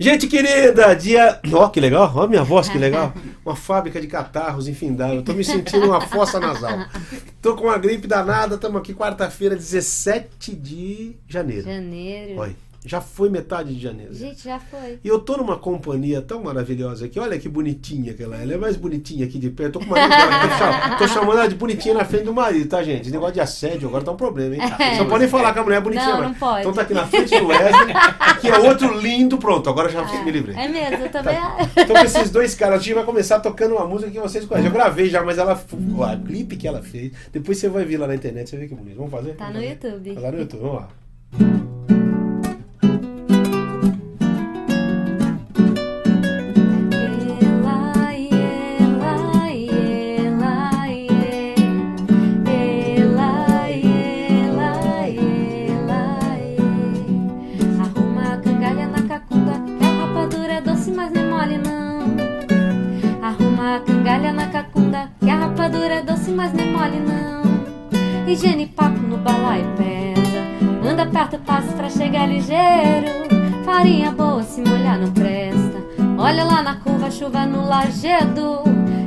Gente querida, dia. Ó, que legal, ó, minha voz, que legal. Uma fábrica de catarros infindável. Eu tô me sentindo uma fossa nasal. Tô com uma gripe danada, estamos aqui quarta-feira, 17 de janeiro. Janeiro. Olha. Já foi metade de janeiro. Gente, já foi. E eu tô numa companhia tão maravilhosa aqui. Olha que bonitinha que ela é. Ela é mais bonitinha aqui de perto. Tô com marido. Tô, cham- tô chamando ela de bonitinha na frente do marido, tá, gente? Esse negócio de assédio agora tá um problema, hein? Só podem falar que a mulher é bonitinha. Não, não pode. Então tá aqui na frente do Wesley. Aqui é outro lindo. Pronto, agora já me livrei. É mesmo, eu também. Então com esses dois caras, a gente vai começar tocando uma música que vocês conhecem. Eu gravei já, mas ela. A clipe que ela fez. Depois você vai ver lá na internet, você vê que bonito. Vamos fazer? Tá Vamos no fazer? YouTube. Tá lá no YouTube, vamos lá. Lajedo.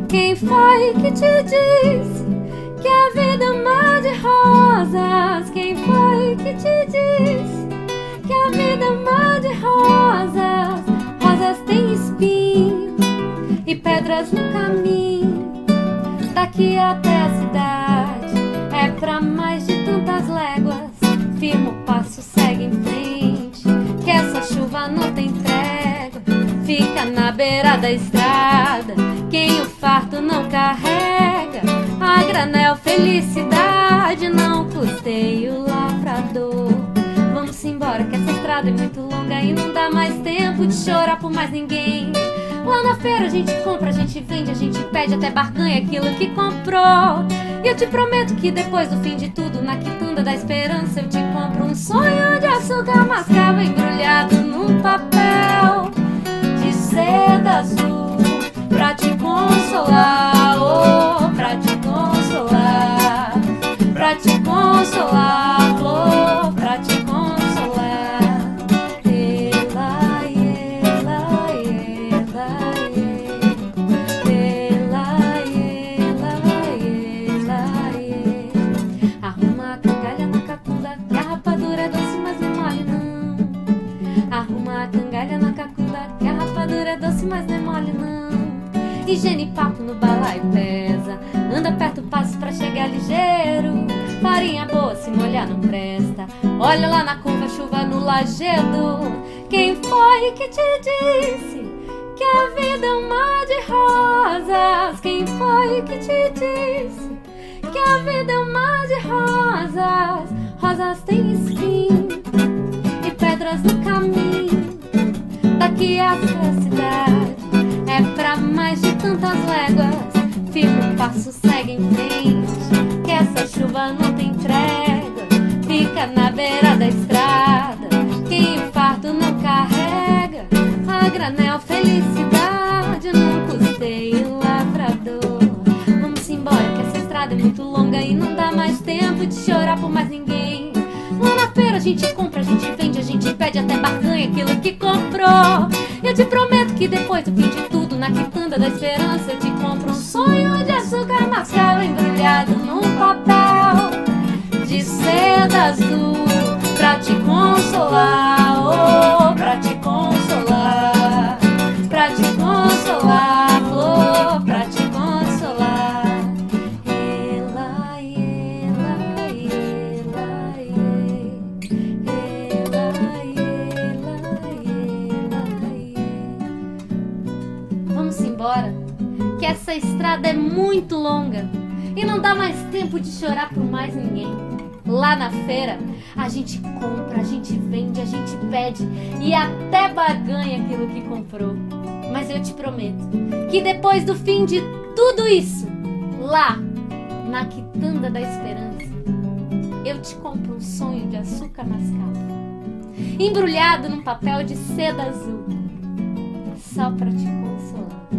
Quem foi que te disse que a vida é um mar de rosas? Quem foi que te disse que a vida é um mar de rosas? Rosas têm espinho e pedras no caminho. Daqui até a cidade da estrada. Quem o farto não carrega, a granel felicidade não custeia o lavrador. Vamos embora que essa estrada é muito longa e não dá mais tempo de chorar por mais ninguém. Lá na feira a gente compra, a gente vende, a gente pede até barganha aquilo que comprou. E eu te prometo que depois do fim de tudo, na quitanda da esperança, eu te compro um sonho de açúcar mascavo embrulhado num papel seda azul pra te consolar, oh, Higiene papo no balaio pesa, anda perto, passo pra chegar ligeiro. Farinha boa, se molhar não presta. Olha lá na curva, chuva no lajedo. Quem foi que te disse que a vida é um mar de rosas? Quem foi que te disse que a vida é um mar de rosas? Rosas têm espinho e pedras no caminho. Daqui a cidade é pra mais de tantas léguas. Firma o passo, segue em frente. Que essa chuva não tem trégua. Fica na beira da estrada. Quem o farto não carrega, a granel felicidade não custeia o lavrador. Vamos embora que essa estrada é muito longa e não dá mais tempo de chorar por mais ninguém. Lá na feira a gente compra, a gente vende, a gente pede até barganha aquilo que comprou. Eu te prometo que depois do fim de da esperança, eu te compro um sonho de açúcar mascavo embrulhado num papel de seda azul pra te consolar, oh, tempo de chorar por mais ninguém. Lá na feira, a gente compra, a gente vende, a gente pede e até barganha aquilo que comprou. Mas eu te prometo que depois do fim de tudo isso, lá na quitanda da esperança, eu te compro um sonho de açúcar mascavo, embrulhado num papel de seda azul, só pra te consolar,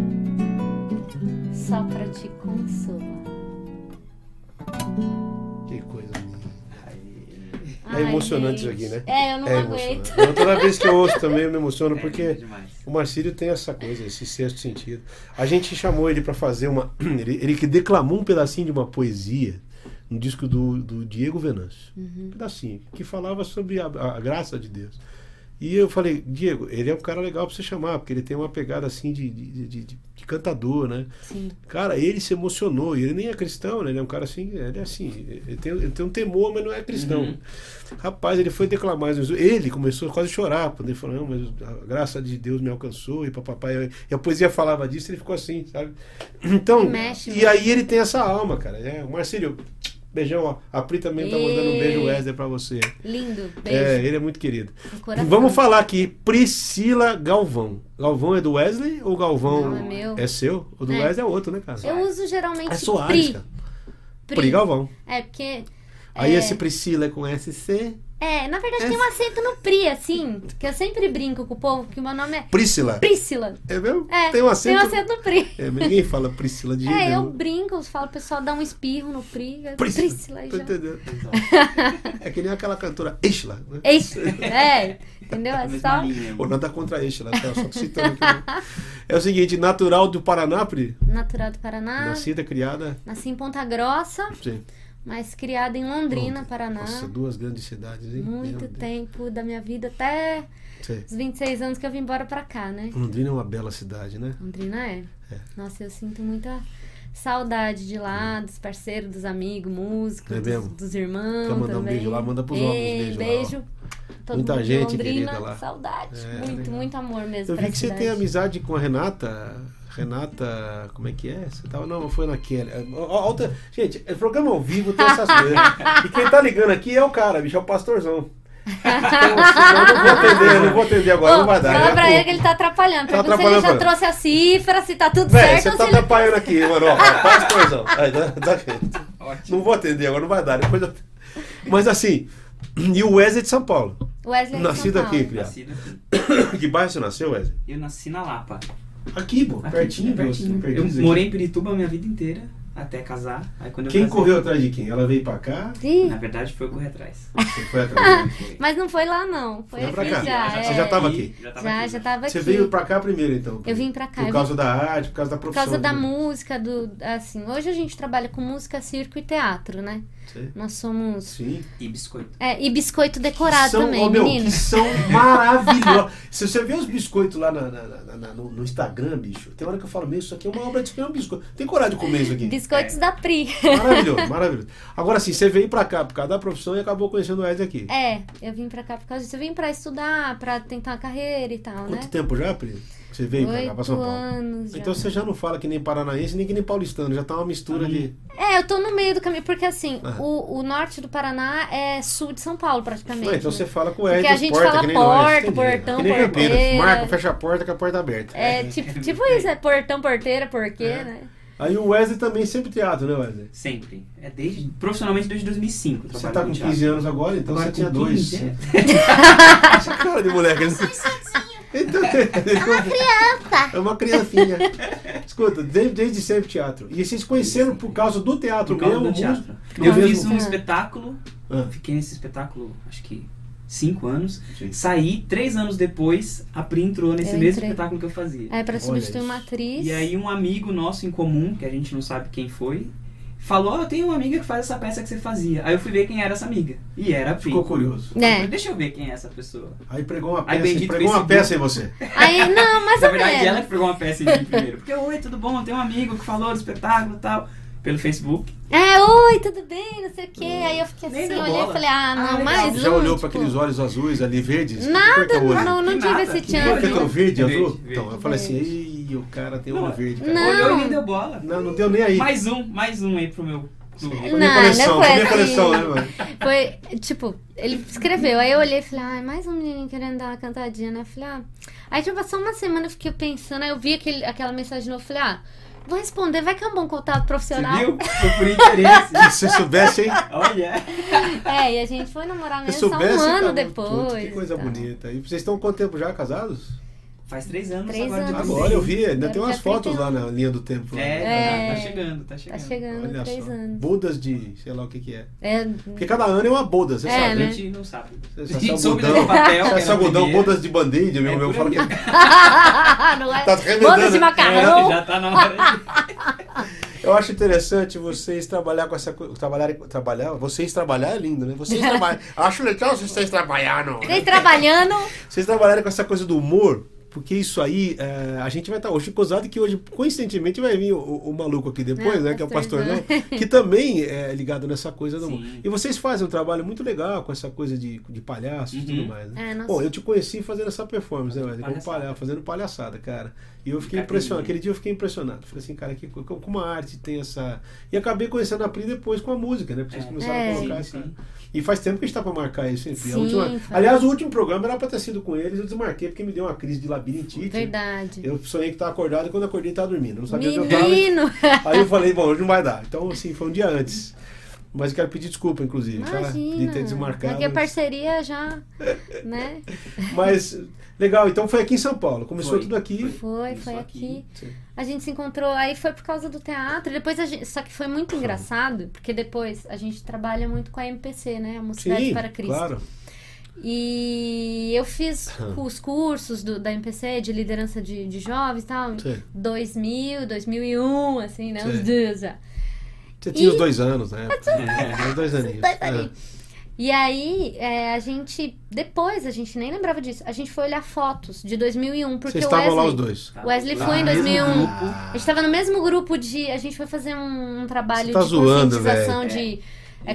só pra te consolar. Que coisa. É emocionante isso aqui, né? É, eu não É aguento. emocionante. Toda vez que eu ouço também eu me emociono, É porque demais. o Marcílio tem essa coisa, esse sexto sentido. A gente chamou ele pra fazer uma. Ele, ele que declamou um pedacinho de uma poesia no disco do, do Diego Venâncio. Uhum. Um pedacinho, que falava sobre a, a graça de Deus. E eu falei, Diego, ele é um cara legal pra você chamar, porque ele tem uma pegada assim de, de, de, de- cantador, né? Sim. Cara, ele se emocionou, e ele nem é cristão, né? Ele é um cara assim, ele é assim, ele tem, ele tem um temor, mas não é cristão. Uhum. Rapaz, ele foi declamar, ele começou quase a chorar, quando ele falou, não, mas a graça de Deus me alcançou, e papai, e a poesia falava disso, ele ficou assim, sabe? Então, Mexe, e aí ele tem essa alma, cara. É, o Marcílio, beijão, ó. A Pri também tá mandando um beijo Ei. Wesley pra você. Lindo. Beijo. É, ele é muito querido. Vamos falar aqui, Priscila Galvão. Galvão é do Wesley ou Galvão Não, é meu. é seu? O do É. Wesley é outro, né, cara? Eu uso geralmente É Soares, Pri. cara. Pri Galvão. É, porque. Aí é, esse Priscila é com SC. É, na verdade É. tem um acento no Pri, assim. Que eu sempre brinco com o povo, que o meu nome é Priscila. Priscila. É mesmo? É, Tem um acento. Tem um acento no Pri. É, ninguém fala Priscila de jeito É, eu brinco, eu falo, o pessoal dá um espirro no Pri. Priscila. Priscila aí Tô já. entendendo. É que nem aquela cantora Ishla, né? Eixe, é, entendeu? É só. Ou nada contra Ishla, tá? Só citando aqui. né? É o seguinte, natural do Paraná, Pri? Natural do Paraná. Nascida, criada. Nasci em Ponta Grossa, Sim. Mas criada em Londrina, Paraná. Nossa, duas grandes cidades, hein? Muito tempo da minha vida, até Sei. os 26 anos que eu vim embora pra cá, né? Londrina é uma bela cidade, né? Londrina é. É. Nossa, eu sinto muita saudade de lá, dos parceiros, dos amigos, músicos, É dos, dos irmãos. Quer mandar um também. beijo lá? Manda pros homens um Ei, beijo lá, beijo. Todo Muita gente Londrina, querida lá. Saudade. É, muito, legal. muito amor mesmo. Eu vi que você cidade. tem amizade com a Renata. Renata, como é que é? Você tava, não, foi naquele. É, gente, é programa ao vivo, tem essas coisas. E quem tá ligando aqui é o cara, bicho, é o pastorzão. Então, eu não vou atender, eu não vou atender agora, Ô, não vai dar. Fala é pra ele que ele tá atrapalhando. Tá Pergunta se ele já atrapalhando. trouxe a cifra, se tá tudo Véi, certo. você ou tá se ele... atrapalhando aqui, mano. Ó, pastorzão. Aí, dá- dá- Ótimo. Não vou atender agora, não vai dar. Depois eu... Mas assim, e o Wesley de São Paulo. Wesley de Nascido São Paulo. aqui, criado. Nascido aqui. Que bairro você nasceu, Wesley? Eu nasci na Lapa. Aqui, pô, Aqui, pertinho, pertinho. pertinho. Eu morei em Pirituba a minha vida inteira, até casar. Aí quando eu Quem casei- correu atrás de quem? Ela veio pra cá? Ih, Na verdade, foi eu correr atrás. Você foi atrás? Mas não foi lá, não. Foi Foi pra aqui cá. já. Você é. já tava aqui? Já tava Já, aqui. já tava Você aqui. veio pra cá primeiro, então? Eu vim pra cá. Por causa vim- da arte, por causa da Por profissão. causa da de- música, do. Assim, hoje a gente trabalha com música, circo e teatro, né? Sei. Nós somos. Sim. E biscoito. É, e biscoito decorado são, também, ó, meu, menino. que são maravilhosos. Se você vê os biscoitos lá na- na- na- na- no, no Instagram, bicho, tem hora que eu falo, meu, isso aqui é uma obra de é um biscoito. Tem coragem de comer isso aqui? Biscoitos É. da Pri. Maravilhoso, maravilhoso. Agora sim, você veio pra cá por causa da profissão e acabou conhecendo o Wesley aqui. É, eu vim pra cá por causa disso. Eu vim pra estudar, pra tentar uma carreira e tal, Quanto né? tempo já, Pri? Que Você veio pra cá, pra São Paulo? anos já. Então você já não fala que nem paranaense, nem que nem paulistano, já tá uma mistura de. É, eu tô no meio do caminho, porque assim, Ah. o, o norte do Paraná é sul de São Paulo, praticamente. Não, então né? você fala com o Porque a gente porta, fala nós, porta, entendi. portão, Campinas. porteira. Marca, fecha a porta com a porta aberta. É, tipo, tipo isso, é portão, porteira, porquê, É. né? Aí o Wesley também sempre teatro, né, Wesley? Sempre. É desde, profissionalmente desde 2005. eu Você tá com teatro. 15 anos agora, então Agora você tinha dois. 15, é. Essa cara de moleque. Então, é uma criança. É uma criancinha. Escuta, desde, desde sempre teatro. E vocês conheceram por causa do teatro Por causa mesmo? do teatro. Eu fiz um espetáculo, Ah, fiquei nesse espetáculo, acho que cinco anos. sim. Saí, três anos depois, a Pri entrou nesse Eu mesmo entrei. espetáculo que eu fazia. É pra substituir uma atriz. E aí um amigo nosso em comum, que a gente não sabe quem foi, falou, ó, eu tenho uma amiga que faz essa peça que você fazia. Aí eu fui ver quem era essa amiga. E era a Pri. Ficou curioso. É. Deixa eu ver quem é essa pessoa. Aí pregou uma Aí, peça, bendito pregou uma peça em você. Aí, não, mais Na verdade, ela que pegou uma peça em mim primeiro. Porque, oi, tudo bom? Tem um amigo que falou do espetáculo e tal. Pelo Facebook. É, oi, tudo bem, não sei o quê. Aí eu fiquei Nem assim, olhei e bola. falei, ah, Ah, não, legal. mais Já um. olhou para tipo, aqueles olhos azuis ali, verdes? Nada, é não, não tive nada, esse que Que que é chance. verde, Verde, azul? verde. Então, eu falei assim, ei, o cara tem olho verde. cara. Não. Olhou e nem deu bola. Não, não deu nem aí. Mais um, mais um aí pro meu Não, minha coleção, não foi minha assim. coleção, né, mano? Foi, tipo, ele escreveu, aí eu olhei e falei, ai, mais um menino querendo dar uma cantadinha, né? Eu Falei, ah. Aí já passou uma semana, eu fiquei pensando, aí eu vi aquele, aquela mensagem de novo, falei, ah, vou responder, vai que é um bom contato Você profissional. viu? Foi por interesse. Se você soubesse, hein? Olha. É, e a gente foi namorar mesmo só um ano cara, depois. puta, que coisa tá. bonita. E vocês estão quanto tempo já casados? Faz três anos Três agora de anos. Agora eu vi, ainda tem umas fotos 31. lá na linha do tempo. É, É. Tá, tá chegando, tá chegando. Tá chegando Olha três só. anos. Bodas de, sei lá o que que é. É, Porque cada ano é uma boda, você É, sabe. A né? gente não sabe. Você A sabe gente soube daquele papel. Esse era algodão, bodas de band-aid, meu É, meu fala aí. que não é? Tá. Bodas de É, macarrão. já tá na hora. Eu acho interessante vocês trabalhar com essa coisa. Trabalhar, trabalhar, vocês trabalhar é lindo, né? Vocês trabalham. Acho legal vocês trabalhando. Vocês trabalhando. Vocês trabalharem com essa coisa do humor, porque isso aí, é, a gente vai estar. O Chico Zado, que hoje, coincidentemente, vai vir o, o- o maluco aqui depois, Ah, né? Que é o pastorzão. pastorzão, que também é ligado nessa coisa do. Sim. E vocês fazem um trabalho muito legal com essa coisa de, de palhaço e Uhum. tudo mais, né? É, nossa. Bom, eu te conheci fazendo essa performance, né, Wesley? Como Palhaçada. palha, fazendo palhaçada, cara. E eu fiquei impressionado. Aquele dia eu fiquei impressionado. Falei assim, cara, que, co- como a arte tem essa. E acabei conhecendo a Pri depois com a música, né? Porque vocês É. começaram É. a colocar Sim, essa. sim. E faz tempo que a gente tá pra marcar isso? A Sim, última-. Aliás, o último programa era pra ter sido com eles, eu desmarquei porque me deu uma crise de labirintite. Verdade. Eu sonhei que tava acordado e quando acordei tava dormindo. Não sabia onde eu tava. Menino! Aí eu falei, bom, hoje não vai dar. Então, assim, foi um dia antes. Mas eu quero pedir desculpa, inclusive, tá? De Imagina. ter desmarcado. Porque a parceria já, né? Mas, legal, então foi aqui em São Paulo. Começou Foi. tudo aqui. Foi, Começou foi aqui. aqui. A gente se encontrou, aí foi por causa do teatro. Depois a gente, só que foi muito engraçado, porque depois a gente trabalha muito com a MPC, né? A Mocidade Sim, para Cristo. claro. E eu fiz os cursos do- da MPC de liderança de, de jovens e tal. Sim. 2000, 2001, assim, né? Sim. Uns dias já. Você tinha E- os dois anos, né? Os dois aninhos. Dois É. aninhos. E aí, é, a gente. Depois, a gente nem lembrava disso. A gente foi olhar fotos de 2001, porque Vocês o estavam Wesley. lá os dois. O Wesley Lá foi em no mesmo 2001. grupo. A gente tava no mesmo grupo de. A gente foi fazer um, um trabalho Você tá de zoando, conscientização velho. de é,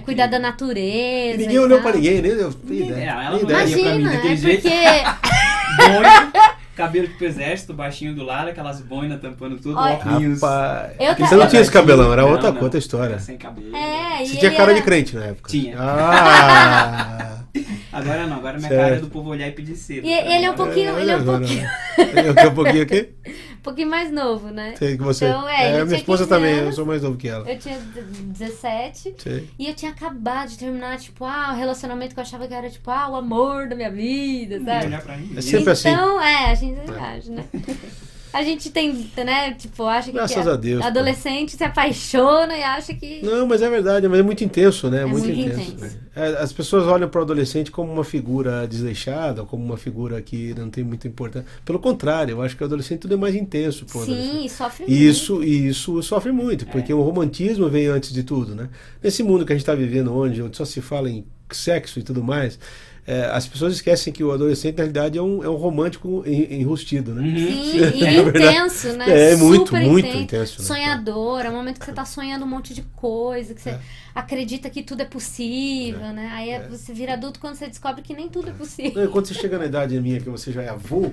cuidar da natureza. E ninguém e olhou tal. pra ninguém, nem deu Ninguém- ela não ideia. imagina. pra mim daquele é jeito. porque. Boina, cabelo tipo exército, baixinho do lado, aquelas boinas tampando tudo, Olha, óculos. Rapaz, Eu você não tinha esse cabelão, era Não, outra, não. outra história. Sem cabelo. É, Você tinha cara era- de crente na época. Tinha. Ah! Agora não, agora minha Certo. cara é do povo olhar e pedir cedo. E ele é um pouquinho, ele é um pouquinho, né? Ele é um pouquinho aqui? Um pouquinho mais novo, né? Sei que você. Então, é, ele minha esposa 15 também, eu sou mais novo que ela. Eu tinha 17 Sei. e eu tinha acabado de terminar, tipo, ah, o relacionamento que eu achava que era, tipo, ah, o amor da minha vida, Ninguém sabe? olhar pra mim. É sempre assim. Então, é, a gente acha, né? A gente tem, né, tipo, acha que que a Deus, pô. adolescente se apaixona e acha que... Não, mas é verdade, mas é muito intenso, né? É muito, muito intenso. intenso. né? É, as pessoas olham para o adolescente como uma figura desleixada, como uma figura que não tem muita importância. Pelo contrário, eu acho que o adolescente tudo é mais intenso. Sim, sofre E isso, e isso sofre muito, É. porque o romantismo vem antes de tudo, né? Nesse mundo que a gente está vivendo, onde só se fala em sexo e tudo mais, é, as pessoas esquecem que o adolescente, na realidade, é um, é um romântico en- enrustido, né? Uhum. Sim, e É verdade. intenso, né? É, muito, Super muito intenso. intenso, né? Sonhador, é um momento que você tá sonhando um monte de coisa, que você É. acredita que tudo é possível, né? Aí É. você vira adulto quando você descobre que nem tudo é possível. Não, e quando você chega na idade minha, que você já é avô,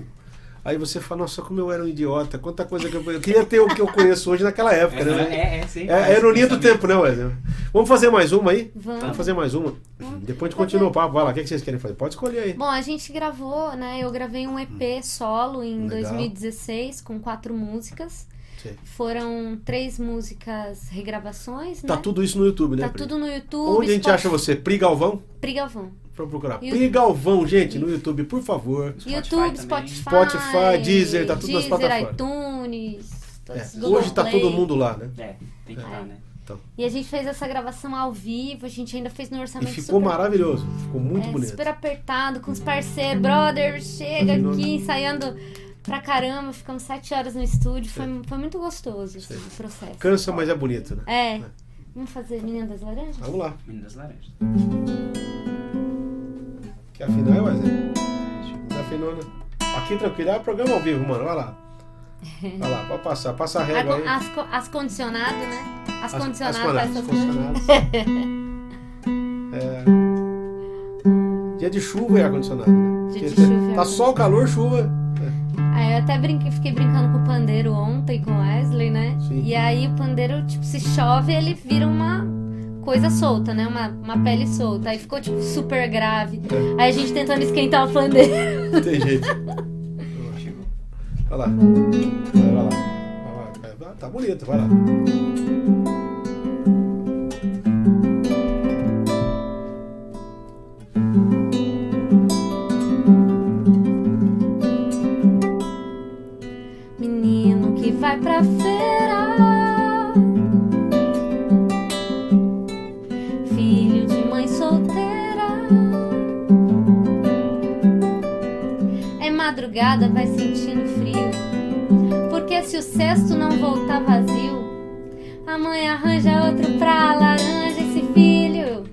aí você fala, nossa, como eu era um idiota, quanta coisa que eu... Eu queria ter o que eu conheço hoje naquela época, É, né? é, é, sempre É, é a ironia do tempo, né, Wesley? Vamos fazer mais uma aí? Vamos. Vamos fazer mais uma. Vamos Depois a gente continua o papo. Vai lá, o que que vocês querem fazer? Pode escolher aí. Bom, a gente gravou, né? Eu gravei um EP solo em Legal. 2016 com quatro músicas. Sim. Foram três músicas regravações, né? Tá tudo isso no YouTube, né? Tá Pri? tudo no YouTube. Onde a gente Spotify- acha você? Pri Galvão? Pri Galvão. Pra procurar. E o- Pri Galvão, gente, no YouTube, por favor. Spotify YouTube, também. Spotify, Spotify, Deezer, tá tudo nas Deezer, plataformas. iTunes, É, Hoje tá Play. todo mundo lá, né? É, tem que estar, né? E a gente fez essa gravação ao vivo, a gente ainda fez no E orçamento ficou super, maravilhoso. Ficou muito é, bonito. super apertado, com os parceiros, brother, chega Nossa. aqui, ensaiando pra caramba, ficamos sete horas no estúdio, foi, foi muito gostoso esse Sim. processo. Cansa, mas é bonito, né? É. Vamos fazer Menina das Laranjas? Vamos lá. Menino das Laranjas. Quer afinar, Wesley? Tá afinou, né? Aqui tranquilo, é programa ao vivo, mano. Vai lá. Vai lá, pode passar. Passa a régua aí. As, as condicionado, né? As, condicionadas as pra condicionadas. É. Dia de chuva e ar-condicionado, né? Dia de chuva Tá ar-condicionado. sol, calor, chuva. Aí eu até brinquei, fiquei brincando com o pandeiro ontem com o Wesley, né? Sim. E aí o pandeiro, tipo, se chove, ele vira uma coisa solta, né? Uma, uma pele solta. Aí ficou, tipo, super grave. Aí a gente tentando esquentar o pandeiro. Não tem jeito. Vai lá. Vai, lá. Vai lá. Tá bonito, vai lá. Madrugada vai sentindo frio. Porque se o cesto não voltar vazio, a mãe arranja outro pra laranja esse filho.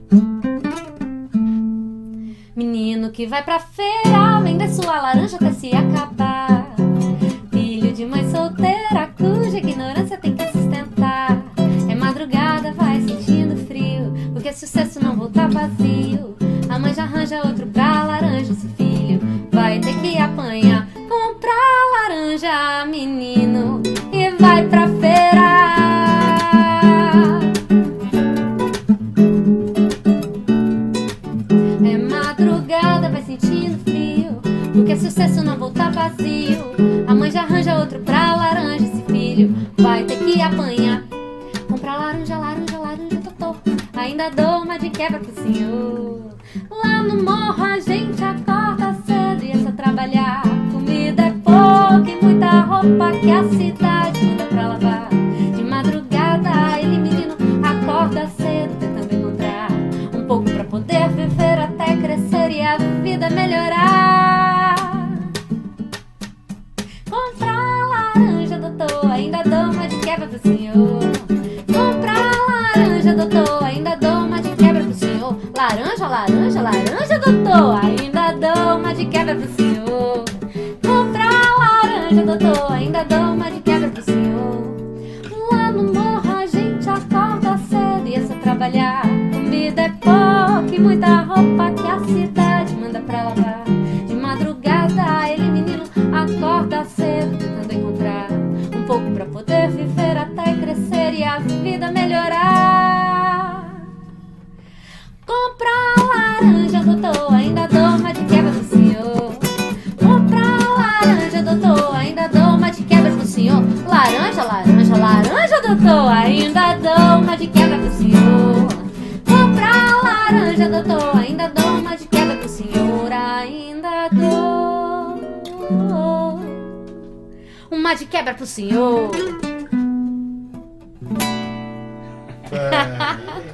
Menino que vai pra feira, vender sua laranja até se acabar. Filho de mãe solteira, cuja ignorância tem que sustentar. É madrugada, vai sentindo frio. Porque se o cesto não voltar vazio, quebra pro senhor. Lá no morro a gente acorda cedo e é só trabalhar. Comida é pouca e muita roupa que a cidade manda pra lavar. De madrugada ele menino acorda cedo tentando encontrar um pouco pra poder viver até crescer e a vida melhorar. Comprar laranja, doutor, ainda dou Laranja, laranja, laranja, doutor, ainda dou uma de quebra pro senhor. Comprar laranja, doutor, ainda dou uma de quebra pro senhor. Ainda dou uma de quebra pro senhor. É.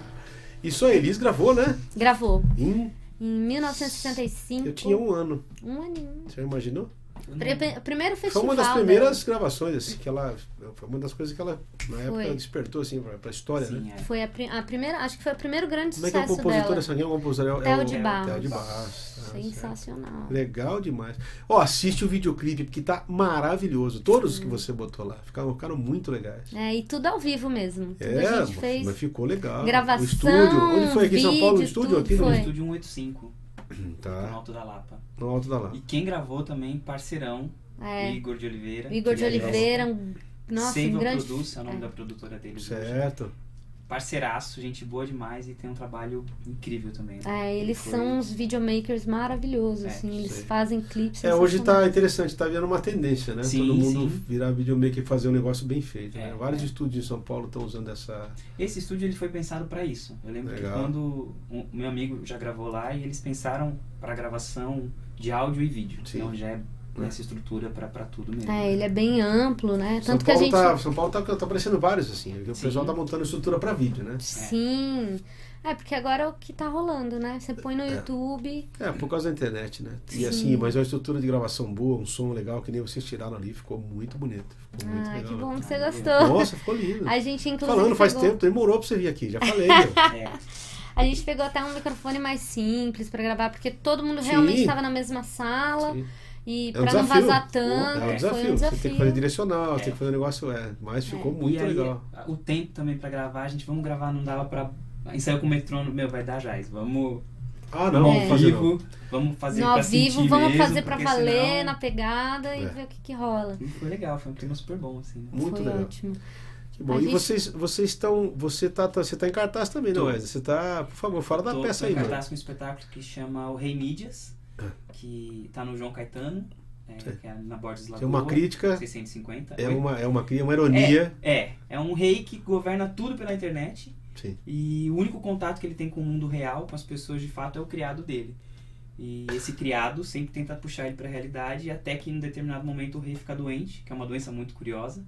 Isso a Elis gravou, né? Gravou Em- em 1965. eu tinha um ano. um aninho. Você imaginou? Pre- Primeiro Foi festival. uma das dela. primeiras gravações, assim, que ela. Foi uma das coisas que ela, na época, Foi. despertou, assim, pra, pra história, né? Sim, é. Foi a, a primeira, acho que foi o primeiro grande Como é que é o sucesso compositor dela. dessa aqui? É o compositor? É, Theo o, de é o Barros. Theo de Barros. certo. Sensacional. Legal demais. Ó, assiste o videoclipe, porque tá maravilhoso. Todos os que você botou lá ficaram, ficaram muito legais. É, e tudo ao vivo mesmo. Tudo É, a gente fez. mas ficou legal. gravação, O estúdio. Onde foi aqui em São Paulo? O estúdio aqui no foi. Estúdio 185, no Tá, Alto da Lapa. no alto da lá. E quem gravou também, parceirão, É, Igor de Oliveira. Igor de é Oliveira, um, nossa, Seiva um grande. Produce é o nome é. da produtora dele. Certo. Parceiraço, gente boa demais e tem um trabalho incrível também. né? É, eles Foi- são uns videomakers maravilhosos, É, assim, eles sei. fazem clipes. É, hoje tá interessante, tá vendo uma tendência, né? Sim, Todo mundo sim. virar videomaker e fazer um negócio bem feito. né? É, Vários é. estúdios em São Paulo estão usando essa. Esse estúdio ele foi pensado para isso. Eu lembro Legal. que quando o meu amigo já gravou lá e eles pensaram para gravação de áudio e vídeo. Sim. Então já é nessa estrutura para tudo mesmo. É, ele é bem amplo, né? São Tanto que a Paulo, gente. tá, São Paulo tá, tá aparecendo vários, assim. O Sim. pessoal tá montando estrutura pra vídeo, né? Sim. É, porque agora é o que tá rolando, né? Você põe no YouTube. É, por causa da internet, né? E Sim. assim, mas uma estrutura de gravação boa, um som legal, que nem vocês tiraram ali, ficou muito bonito. Ficou muito Ah, legal. que bom que você Ah, gostou. Nossa, ficou lindo. A gente, inclusive. Falando faz pegou- tempo, demorou pra você vir aqui, já falei. É, A gente pegou até um microfone mais simples pra gravar, porque todo mundo Sim. realmente estava na mesma sala. Sim. E É um pra não desafio. vazar tanto, É um foi desafio. um Você desafio. tem que fazer direcional, É. tem que fazer um negócio, é. Mas ficou muito e aí, legal. o tempo também para gravar, a gente vamos gravar, não dava para ensaiou com o metrônomo, meu, vai dar jaz. Vamos Ah, não, vamos ao fazer não. vivo, vamos fazer No pra ao vivo, vamos mesmo, fazer pra valer senão- na pegada e É. ver o que, que rola. E foi legal, foi um clima super bom, assim. né? Muito foi legal. ótimo. Que bom. A E gente- vocês, vocês estão. Você tá, tá- você tá em cartaz também, não Tô. é? Você tá. Por favor, fala da Tô- peça tô aí, em mano. cartaz com um espetáculo que chama O Rei Mídias. Que tá no João Caetano, é, que é na Borges É Lagoa. uma crítica, 650. é uma, é uma, cria- uma ironia. É, é um rei que governa tudo pela internet Sim. e o único contato que ele tem com o mundo real, com as pessoas de fato, é o criado dele. E esse criado sempre tenta puxar ele para a realidade até que em um determinado momento o rei fica doente, que é uma doença muito curiosa.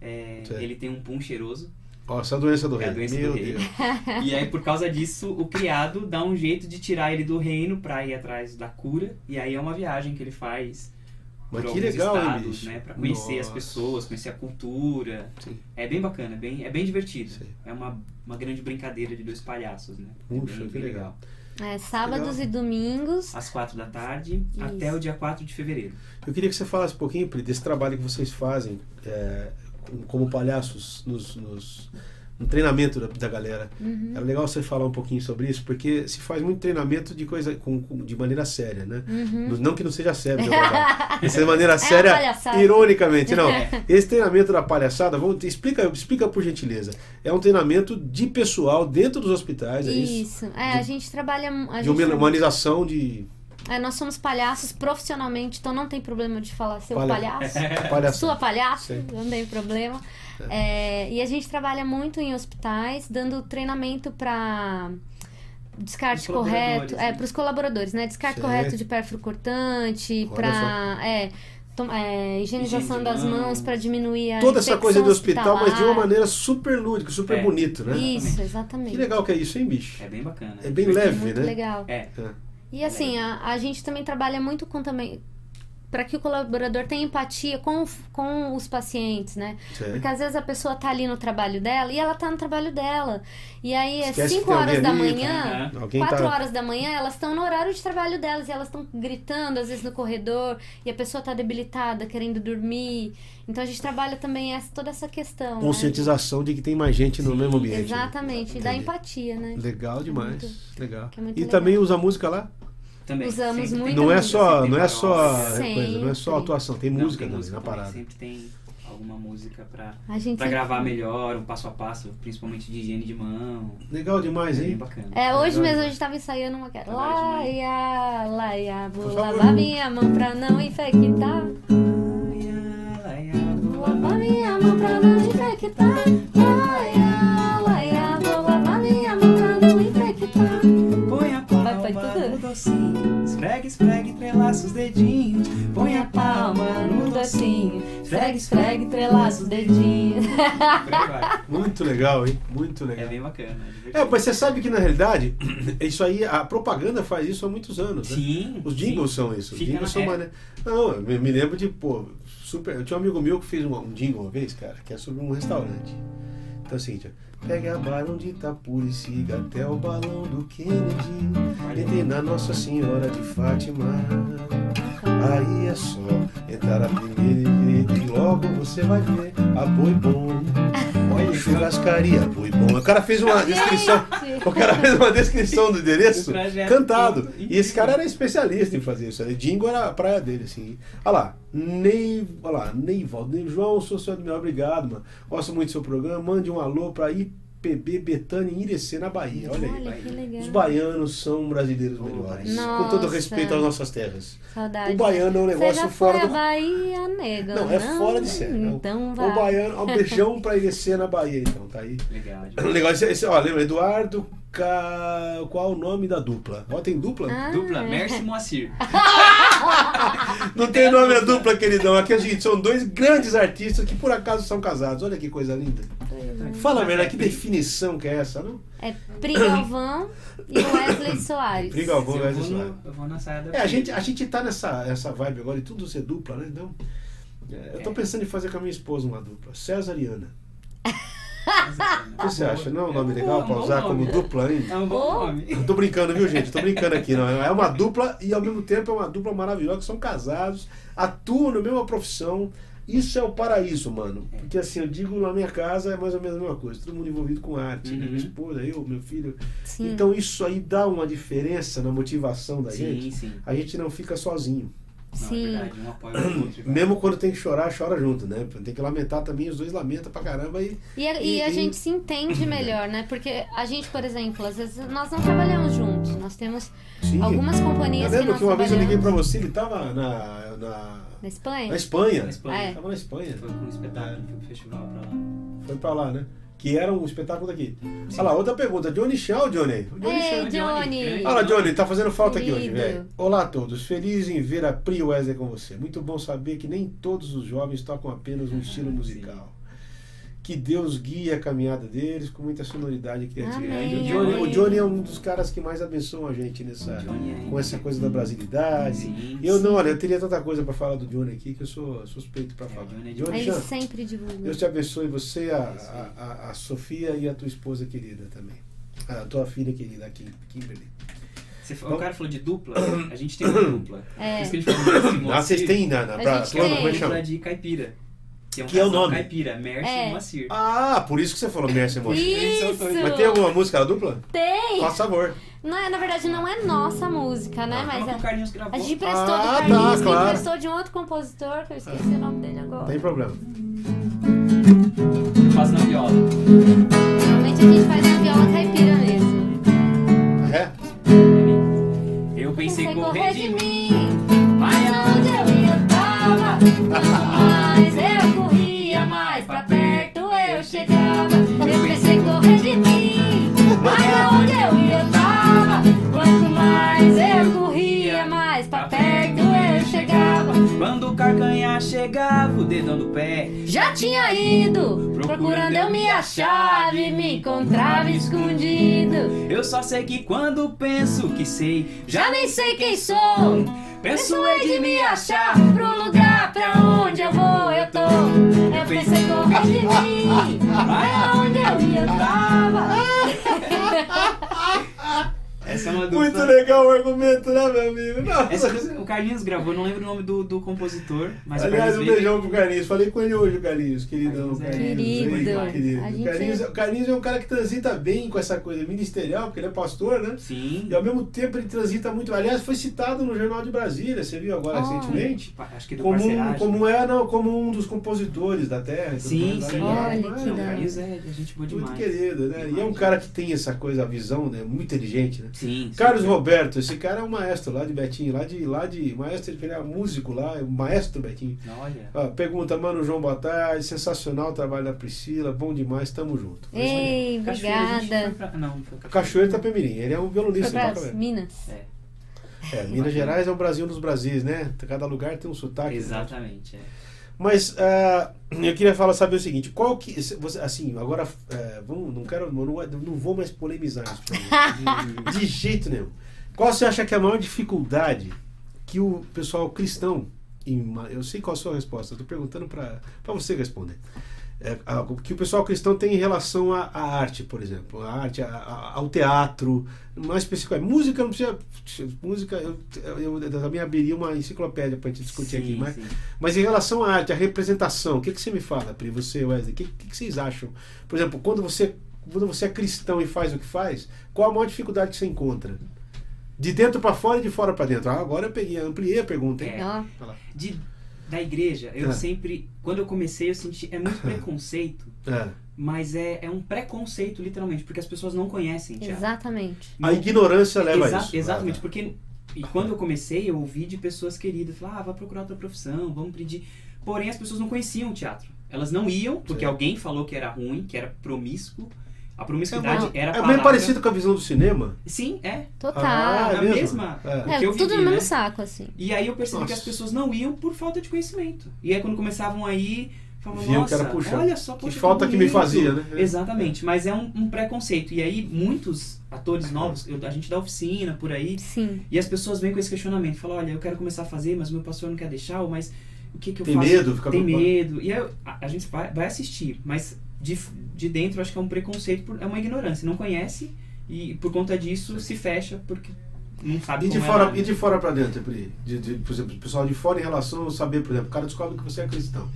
É, ele tem um pum cheiroso Ó, essa é a doença do É a rei. doença Meu do rei. Deus. E aí, por causa disso, o criado dá um jeito de tirar ele do reino pra ir atrás da cura. E aí é uma viagem que ele faz Mas que legal, hein, estados, bicho? né? Pra conhecer as Nossa. pessoas, conhecer a cultura. Sim. É bem bacana, é bem, é bem divertido. Sim. É uma, uma grande brincadeira de dois palhaços, né? É Puxa, bem- que bem legal. É, sábados Legal. e domingos. Às quatro da tarde Isso. até o dia 4 de fevereiro. Eu queria que você falasse um pouquinho, Pri, desse trabalho que vocês fazem é, como palhaços nos, nos- no treinamento da, da galera. Uhum. É legal você falar um pouquinho sobre isso, porque se faz muito treinamento de coisa com, com- de maneira séria, né? Uhum. Não que não seja sério, de. Isso é de maneira séria, palhaçada. ironicamente. Não, É. esse treinamento da palhaçada, vamos, explica, explica por gentileza. É um treinamento de pessoal dentro dos hospitais, é isso? Isso. É, a gente trabalha. A De gente uma humanização de É, nós somos palhaços profissionalmente, então não tem problema de falar seu Palha- palhaço. palhaçada. Sua palhaço, Sim. não tem problema. É, e a gente trabalha muito em hospitais, dando treinamento para descarte Os correto, é, né? para os colaboradores, né? Descarte Sim. correto de pérfuro cortante, para é, tom- é, higienização Higiene das mãos. mãos para diminuir a toda essa coisa do hospital, mas de uma maneira super lúdica, super É. bonito, né? Isso, exatamente. Que legal que é isso, hein, bicho? É bem bacana. É bem divertido. leve, Muito né? legal. É. É. E assim, a, a gente também trabalha muito com também para que o colaborador tenha empatia com, com os pacientes, né? Certo. Porque às vezes a pessoa tá ali no trabalho dela e ela tá no trabalho dela. E aí é Esquece que 5 tem horas da ali, manhã, Aham. Alguém 4 tá. horas da manhã, elas estão no horário de trabalho delas e elas estão gritando, às vezes no corredor, e a pessoa tá debilitada, querendo dormir. Então a gente trabalha também essa, toda essa questão. né? Conscientização de que tem mais gente no Sim, mesmo ambiente. né? Exatamente, e da empatia, né? Legal demais. Muito. Legal. É e legal. também usa música lá? Também. Usamos Sempre muito Não é só, sempre não é só coisa, não é só Sempre. atuação, tem Não, música tem também música na também, parada. Sempre tem alguma música pra, A gente pra gravar melhor, um passo a passo, principalmente de higiene de mão. Legal demais, É hein? bacana. É, hoje Legal mesmo a gente tava ensaiando uma que era. Laia, laia, vou lavar minha mão pra não infectar. Vou lavar minha mão pra não infectar. Esfregue, entrelaça os dedinhos. Põe a palma no docinho, Esfregue, esfregue, entrelaça os dedinhos. Muito legal, hein? Muito É legal. bem bacana. É, É, mas você sabe que na realidade, isso aí, a propaganda faz isso há muitos anos, né? Sim. Os jingles sim. são isso. Os jingles na- são é. mané. Não, eu me me lembro de, pô, super. Eu tinha um amigo meu que fez um, um jingle uma vez, cara, que é sobre um restaurante. Então assim, tia, pegue a barão de Itapura e siga até o balão do Kennedy. Entre na Nossa Senhora de Fátima. Aí é só entrar a primeira e logo você vai ver a boi bom. Olha, churrascaria, boi bom. O cara fez uma descrição. O cara fez uma descrição do endereço cantado. todo. E esse cara era especialista em fazer isso. né? Jingo era a praia dele, assim. Olha lá, Ney, olha lá, Neivaldo. Ney, João, sou seu admirador, obrigado, mano. Gosto muito do seu programa. Mande um alô pra IPB Betânia em Irecê, na Bahia. Olha aí. Olha que legal. Os baianos são brasileiros melhores. Com todo Nossa. respeito às nossas terras. Saudade. O baiano é um Você negócio já fora foi do. a Bahia, nego? Não, é fora de série. né? Então o vai. baiano, um beijão pra Irecê na Bahia, então, tá aí. Legal. O negócio é esse, ó, lembra, Eduardo. Qual o nome da dupla? Ó, tem dupla? Ah, Dupla, é. Mercy e Moacir. Não tem nome a dupla, queridão. Aqui, gente, são dois grandes artistas que por acaso são casados. Olha que coisa linda. Fala, Merda, que definição que é essa, não? É Pri Galvão e Wesley Soares. Pri Galvão. Eu Wesley vou, Soares. no, eu vou na saia da É, a gente, a gente tá nessa essa vibe agora de tudo ser dupla, né? Então, é, eu tô É. pensando em fazer com a minha esposa uma dupla. César e Ana. O que você acha? Não é um nome legal pra é um usar como dupla ainda? É um bom nome. Eu tô brincando, viu, gente? Tô brincando aqui, não. É uma dupla e ao mesmo tempo é uma dupla maravilhosa, que são casados, atuam na mesma profissão. Isso é o paraíso, mano. Porque assim, eu digo na minha casa é mais ou menos a mesma coisa. Todo mundo envolvido com arte. Uhum. Minha esposa, eu, meu filho. Sim. Então isso aí dá uma diferença na motivação da Sim, gente. sim. A gente não fica sozinho. Não, Sim. é verdade, um apoia o outro. e vai. Mesmo quando tem que chorar, chora junto, né? Tem que lamentar também, os dois lamentam pra caramba e. E a, e a E- e- gente se entende melhor, né? Porque a gente, por exemplo, às vezes nós não trabalhamos juntos. Nós temos Sim. algumas Eu companhias que lembro nós que uma vez eu liguei pra você, ele tava na, na, Na Espanha? na Espanha. Na Espanha. É. Tava na Espanha. Foi com um espetáculo, foi pro festival pra lá. Foi pra lá, né? Que era um espetáculo daqui. Olha lá, outra pergunta. Johnny Shaw, Johnny. Johnny. Ei, Johnny! Olha lá, Johnny, tá fazendo falta aqui hoje, Querido. velho. Olá a todos, feliz em ver a Pri Wesley com você. Muito bom saber que nem todos os jovens tocam apenas um estilo sim. musical. Que Deus guie a caminhada deles com muita sonoridade e criatividade. Amém, o, Johnny, amém. o Johnny é um dos caras que mais abençoam a gente nessa, Johnny é- com essa coisa da brasilidade. Sim, Eu sim. não, olha, eu teria tanta coisa pra falar do Johnny aqui que eu sou suspeito pra É, falar. Johnny é Johnny, Ele Jean, sempre divulga. Deus te abençoe você, a, a, a- a Sofia e a tua esposa querida também. A tua filha querida, a Kim, Kimberly. Você o cara falou de dupla, a gente tem uma dupla. É. Por isso que ele falou Mercy Ah, vocês têm na, na A pra, gente tua, como é que chama? de caipira. Que é, um Que é o nome? caipira, Mercy É. e Moacir. Ah, por isso que você falou Mercy Motion. Isso! Mas tem alguma música dupla? Tem! Por favor. Não é, na verdade, não é nossa música, né? Uma Mas é- a gente emprestou Ah, do tá, Carlinhos, que claro. emprestou de um outro compositor, que eu esqueci o nome dele agora. Tem problema. Eu faço na viola. Normalmente a gente faz a viola caipira mesmo. Chegava, o dedão do pé. Já tinha ido, procurando eu minha chave, me encontrava escondido. Eu só sei que quando penso que sei, Já nem sei quem sou. penso Penso é de me achar pro lugar pra onde eu vou, eu tô. Eu pensei correr de mim, onde Essa é uma dupla. Muito legal o argumento, né, meu amigo? Essa, o Carlinhos gravou, não lembro o nome do, do compositor, mas Aliás, o um beijão pro Carlinhos. Falei com ele hoje, o Carlinhos, queridão. Carlinhos é Carlinhos, Querido. hein, querido. A gente- Carlinhos, o Carlinhos é um cara que transita bem com essa coisa ministerial, porque ele é pastor, né? Sim. E ao mesmo tempo ele transita muito. Aliás, foi citado no Jornal de Brasília, você viu agora Ah. recentemente? Acho que do Como um, como, é, não, como um dos compositores da Terra. Sim, sim. Olha, que. Carlinhos é, é gente boa Muito demais. querido, né? E é um Demais. cara que tem essa coisa, a visão, né? Muito inteligente, né? Sim. sim. Carlos Roberto, esse cara é um maestro lá de Betinho, lá de, lá de maestro, ele é músico lá, é um maestro Betinho. Olha. Ó, pergunta, mano, João, boa tarde, sensacional o trabalho da Priscila, bom demais, tamo junto. Ei, Cachoeira, obrigada. foi pra- Não, não foi Cachoeira. Cachoeiro Itapemirim, ele é um Foi violonista, pra toca mesmo. Minas. É, É, Minas Gerais é o Brasil dos Brasis, né? Cada lugar tem um sotaque. exatamente. É. Mas ah, eu queria falar, saber o seguinte, qual que, você, assim, agora, é, vamos, não quero, não, não vou mais polemizar isso mim. de jeito nenhum. Qual você acha que é a maior dificuldade que o pessoal cristão, em eu sei qual a sua resposta, tô perguntando para você responder. É, a- o que o pessoal cristão tem em relação à, à arte, por exemplo, à arte, a- ao teatro, mais especificamente, música não precisa, música, eu, eu, eu também abriria uma enciclopédia para a gente discutir aqui, Sim, mas sim. mas em relação à arte, à representação, o que, que você me fala, Pri, você, Wesley? O que, que, que vocês acham? Por exemplo, quando você, quando você é cristão e faz o que faz, qual a maior dificuldade que você encontra? De dentro para fora e de fora para dentro. Ah, agora eu peguei, ampliei a pergunta, hein? É. De, da igreja, eu Ah. sempre. Quando eu comecei, eu senti. É muito preconceito, É. mas é, é um preconceito, literalmente, porque as pessoas não conhecem teatro. exatamente. A ignorância leva Exa- a isso. Exatamente, tá. porque e quando eu comecei, eu ouvi de pessoas queridas, falar, ah, vai procurar outra profissão, vamos pedir. Porém, as pessoas não conheciam o teatro. Elas não iam, porque Sim. alguém falou que era ruim, que era promíscuo. A promiscuidade É, era a É bem parecido com a visão do cinema. Sim, é. Total. Ah, a é mesmo? mesma. É. é, que eu tudo no mesmo né? saco, assim. E aí eu percebi Nossa. que as pessoas não iam por falta de conhecimento. E aí quando começavam a ir, falavam, Viam nossa, que era puxar. olha só, Que poxa, falta que me bonito." fazia, né? Exatamente, mas é um, um preconceito. E aí muitos atores novos, eu- a gente dá oficina por aí, Sim. e as pessoas vêm com esse questionamento, falam, olha, eu quero começar a fazer, mas meu pastor não quer deixar, ou mas o que que eu Tem faço? medo? Fica Tem preocupado. medo. E aí a, a gente vai, vai assistir, mas de, de dentro acho que é um preconceito, por- é uma ignorância, não conhece e por conta disso se fecha porque não sabe E de como é fora, né? e de fora para dentro, Pri? De, de, por exemplo, o pessoal de fora em relação a saber, por exemplo, o cara descobre que você é cristão.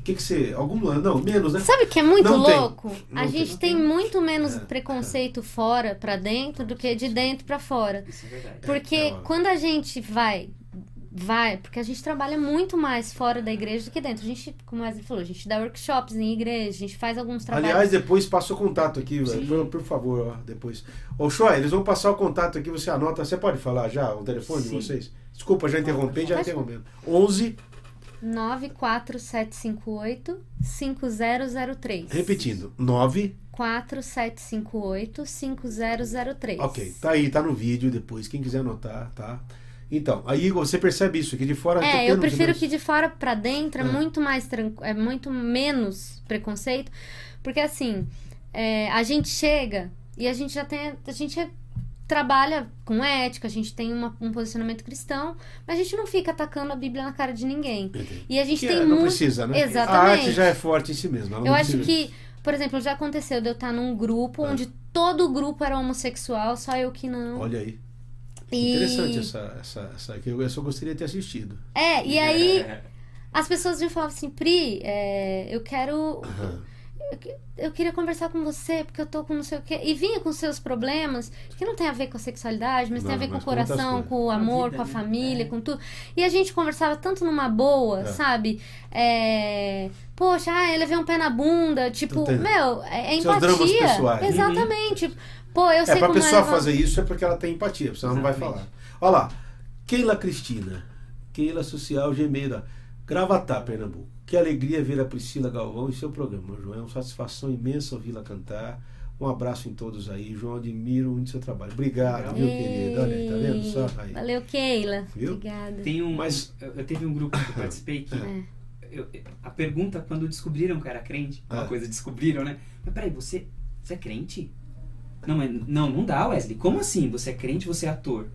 O que que você. Algum. Não, menos, né? Sabe o que é muito Não tem. louco? A tem. gente tem muito menos É, preconceito fora pra dentro do que de dentro pra fora. Isso é verdade. Porque é uma- quando a gente vai, vai, porque a gente trabalha muito mais fora da igreja do que dentro. A gente, como o Wesley falou, a gente dá workshops em igreja, a gente faz alguns trabalhos. Aliás, depois passa o contato aqui, por, por favor, ó, depois. Ô, Shoy, eles vão passar o contato aqui, você anota. Você pode falar já o telefone Sim. de vocês? Desculpa, já interrompi, já interrompendo. 11, 94758 5003. repetindo, 9. 4758 5003. Ok, tá aí, tá no vídeo depois, quem quiser anotar, tá? Então, aí você percebe isso, que de fora. É, eu prefiro que de fora pra dentro é, É. muito mais tranquilo, é muito menos preconceito, porque assim, é, a gente chega e a gente já tem, a gente é- trabalha com ética, a gente tem uma- um posicionamento cristão, mas a gente não fica atacando a Bíblia na cara de ninguém. Entendi. E a gente Que tem é, não muito precisa, né? Exatamente. A arte já é forte em si mesma. Eu acho precisa- que, por exemplo, já aconteceu de eu estar num grupo É. onde todo o grupo era homossexual, só eu que não. Olha aí. E- Interessante essa, essa, essa que eu só gostaria de ter assistido. É, e aí É, as pessoas me falavam assim, Pri, é, eu quero. Aham. Eu, eu queria conversar com você porque eu tô com não sei o quê. E vinha com seus problemas, que não tem a ver com a sexualidade, mas tem a Não, ver com o coração, com o a amor, vida, com a família, É. com tudo. E a gente conversava tanto numa boa, É. sabe? É, Poxa, ah, eu levei um pé na bunda. Tipo, Entendo. meu, é, é empatia. pessoais. Exatamente. Pô, eu É, sei pra como pessoa é. fazer isso é porque ela tem empatia, senão ela não vai falar. Olha lá, Keila Cristina, Keila Social Gemeira, Gravatá, Pernambuco. Que alegria ver a Priscila Galvão em seu programa, João. É uma satisfação imensa ouvi-la cantar. Um abraço em todos aí. João, admiro muito seu trabalho. Obrigado, viu, querido? Olha aí, tá vendo só? Aí. Valeu, Keila. Viu? Obrigada. Tem um, Mas- eu, teve um grupo que eu participei que É. eu- a pergunta quando descobriram que eu era crente, uma Ah. coisa descobriram, né? Mas peraí, você, você é crente? Não, mas, não, não dá, Wesley. Como assim? Você é crente, você é ator?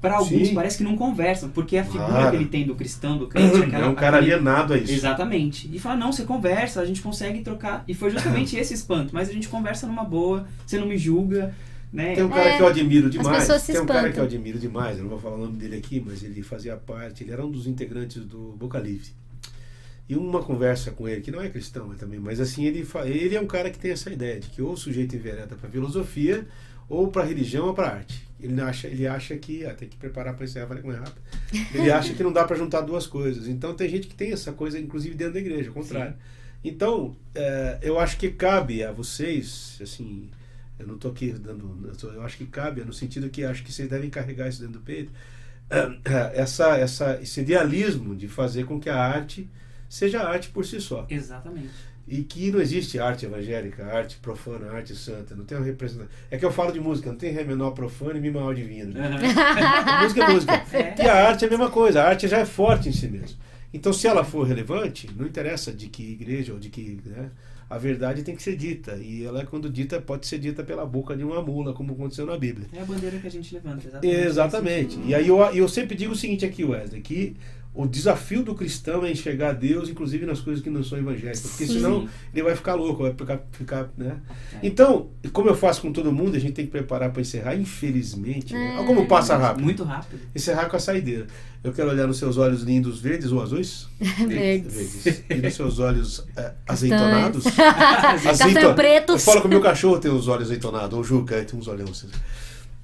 Para alguns Sim. parece que não conversam, porque a figura Claro. que ele tem do cristão, do crente, É um cara aquele- alienado a isso. Exatamente. E fala, não, você conversa, a gente consegue trocar. E foi justamente esse espanto. Mas a gente conversa numa boa, você não me julga, né? Tem um cara É, que eu admiro demais. pessoas se Tem um cara que eu admiro demais. Eu não vou falar o nome dele aqui, mas ele fazia parte. Ele era um dos integrantes do Boca Livre. E uma conversa com ele, que não é cristão também, mas assim, ele, ele é um cara que tem essa ideia de que ou o sujeito envereda para filosofia, ou para religião ou para arte. Ele acha, ele acha que. Ah, tem que preparar para encerrar, falei com rápido. Ele acha que não dá para juntar duas coisas. Então tem gente que tem essa coisa, inclusive dentro da igreja, ao contrário. Então, é, eu acho que cabe a vocês, assim, eu não estou aqui dando. eu acho que cabe, no sentido que acho que vocês devem carregar isso dentro do peito, essa, essa, esse idealismo de fazer com que a arte seja arte por si só. Exatamente. E que não existe arte evangélica, arte profana, arte santa. Não tem uma representação. É que eu falo de música, não tem ré menor profano e mi maior divino. música é música. É. E a arte é a mesma coisa, a arte já é forte em si mesmo. Então, se ela for relevante, não interessa de que igreja ou de que. Né, a verdade tem que ser dita. E ela, quando dita, pode ser dita pela boca de uma mula, como aconteceu na Bíblia. É a bandeira que a gente levanta, exatamente. Exatamente. E aí eu, eu sempre digo o seguinte aqui, Wesley, que o desafio do cristão é enxergar Deus, inclusive nas coisas que não são evangélicas. Porque Sim. senão ele vai ficar louco, vai ficar. ficar né? É. Então, como eu faço com todo mundo, a gente tem que preparar para encerrar, infelizmente. né? É. Olha como passa rápido. Muito rápido. Encerrar com a saideira. Eu quero olhar nos seus olhos lindos verdes ou azuis? Verdes. Verdes. E nos seus olhos eh, azeitonados? Castanho pretos. Eu falo que o meu cachorro tem os olhos azeitonados, ou o Juca tem uns olhões.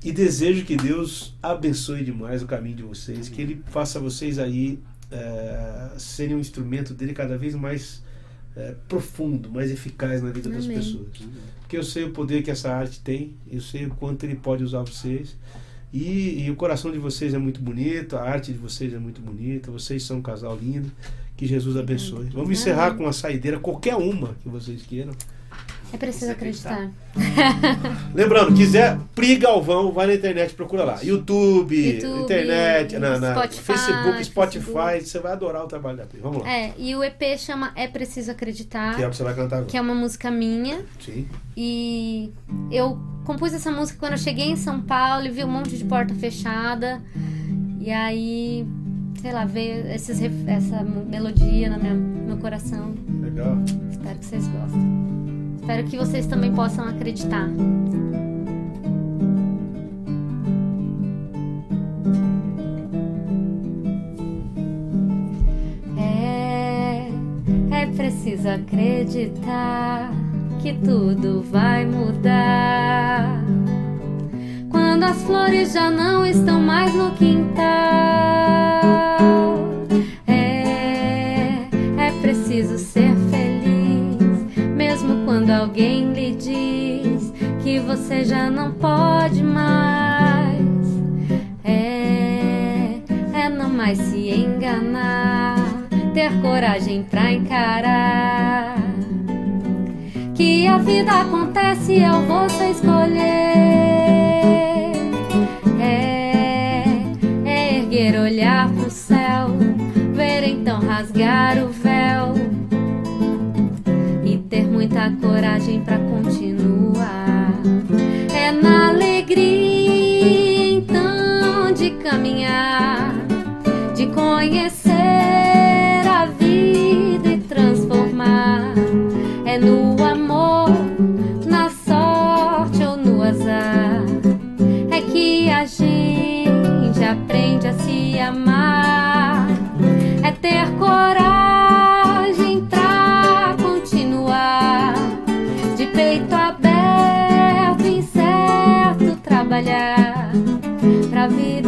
E desejo que Deus abençoe demais o caminho de vocês, que Ele faça vocês aí eh, serem um instrumento dele cada vez mais eh, profundo, mais eficaz na vida das Amém. pessoas. Porque eu sei o poder que essa arte tem, eu sei o quanto ele pode usar vocês. E, e o coração de vocês é muito bonito, a arte de vocês é muito bonita, vocês são um casal lindo. Que Jesus abençoe. Vamos encerrar com a saideira, qualquer uma que vocês queiram. É preciso acreditar. Lembrando, quiser, Pri Galvão, vai na internet, procura lá. YouTube, YouTube, internet, na, na Spotify, Facebook, Spotify, Facebook. você vai adorar o trabalho da Pri. Vamos lá. É, e o EP chama É Preciso Acreditar, Que é o que você vai cantar agora. que é uma música minha. Sim. E eu compus essa música quando eu cheguei em São Paulo e vi um monte de porta fechada. E aí, sei lá, veio esses, essa melodia no meu, meu coração. Legal. Espero que vocês gostem. Espero que vocês também possam acreditar. É, é preciso acreditar que tudo vai mudar. Quando as flores já não estão mais no quintal. É, é preciso ser você já não pode mais. É, é não mais se enganar, ter coragem pra encarar. Que a vida acontece ao você escolher. É, é erguer, olhar pro céu, ver então rasgar o véu e ter muita coragem pra continuar conhecer a vida e transformar. É no amor, na sorte ou no azar. É que a gente aprende a se amar. É ter coragem pra continuar. De peito aberto, incerto, trabalhar pra vida.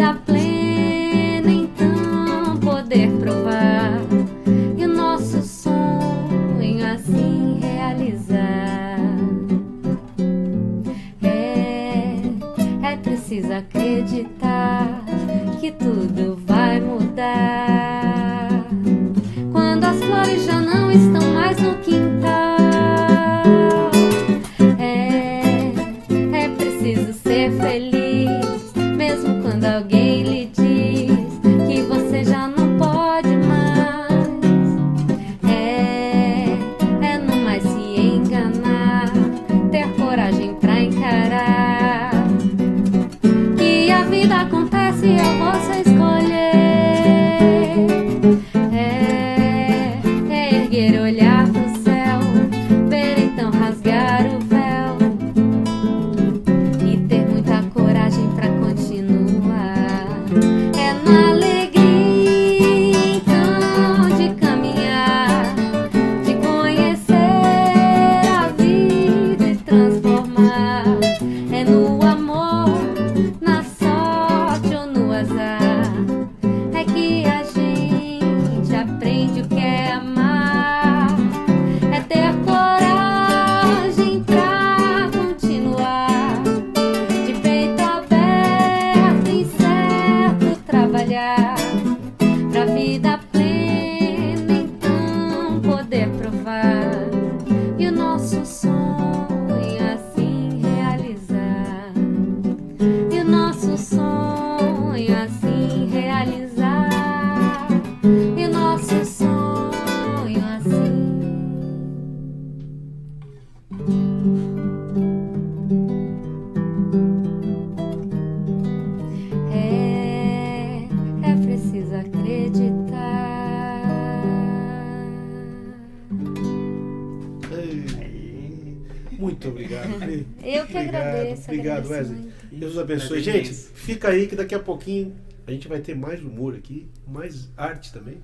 abençoe. Gente, fica aí que daqui a pouquinho a gente vai ter mais humor aqui, mais arte também.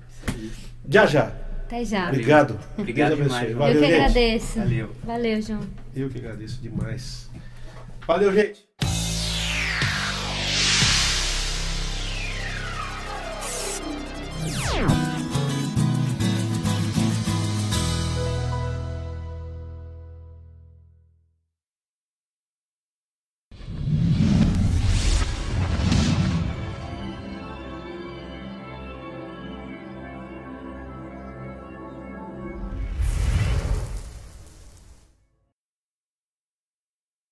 Já já. Até já. Obrigado. Obrigado Deus abençoe. demais. Valeu, Eu que gente. agradeço. Valeu. Valeu, João. Eu que agradeço demais. Valeu, gente. Yeah.